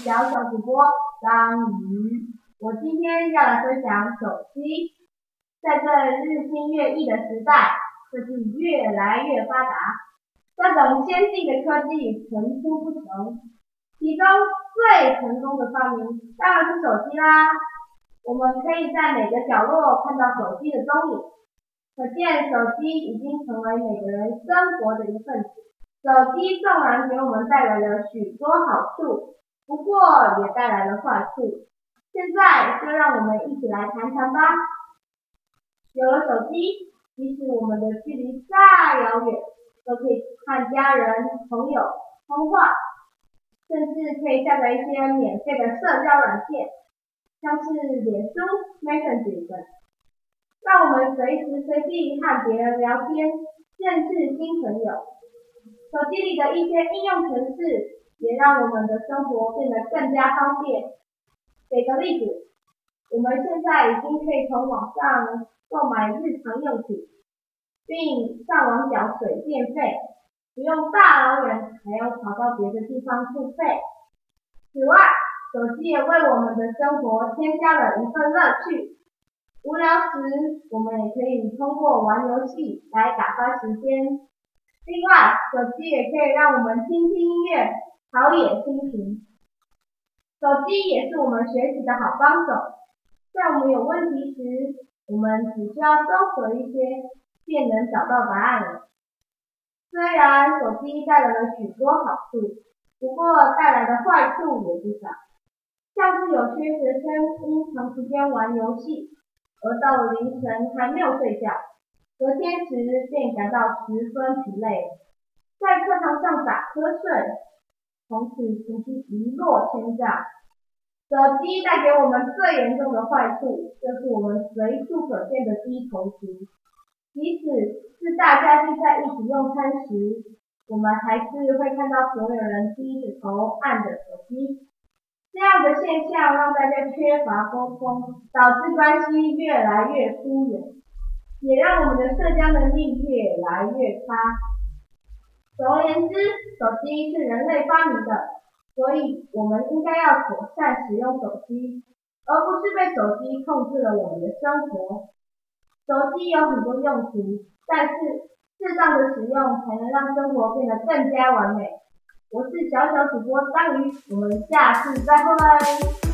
小小主播章鱼，我今天要来分享手机。在这日新月异的时代，科技越来越发达，各种先进的科技层出不穷。其中最成功的发明当然是手机啦。我们可以在每个角落看到手机的踪影，可见手机已经成为每个人生活的一份子。手机纵然给我们带来了许多好处。不过也带来了坏处，现在就让我们一起来谈谈吧。有了手机，即使我们的距离再遥远，都可以和家人、朋友通话，甚至可以下载一些免费的社交软件，像是脸书、Messenger 等，让我们随时随地和别人聊天，认识新朋友。手机里的一些应用程式。也让我们的生活变得更加方便。给个例子，我们现在已经可以从网上购买日常用品，并上网缴水电费，不用大老远还要跑到别的地方付费。此外，手机也为我们的生活添加了一份乐趣。无聊时，我们也可以通过玩游戏来打发时间。另外，手机也可以让我们听听音乐。陶冶心情，手机也是我们学习的好帮手。在我们有问题时，我们只需要搜索一些，便能找到答案了。虽然手机带来了许多好处，不过带来的坏处也不少。像是有些学生因长时间玩游戏，而到了凌晨还没有睡觉，隔天时便感到十分疲累，在课堂上打瞌睡。从此成绩一落千丈。手机带给我们最严重的坏处，就是我们随处可见的低头族。即使是大家聚在一起用餐时，我们还是会看到所有人低着头按着手机。这样的现象让大家缺乏沟通，导致关系越来越疏远，也让我们的社交能力越来越差。总而言之，手机是人类发明的，所以我们应该要妥善使用手机，而不是被手机控制了我们的生活。手机有很多用途，但是适当的使用才能让生活变得更加完美。我是小小主播章鱼，我们下次再会。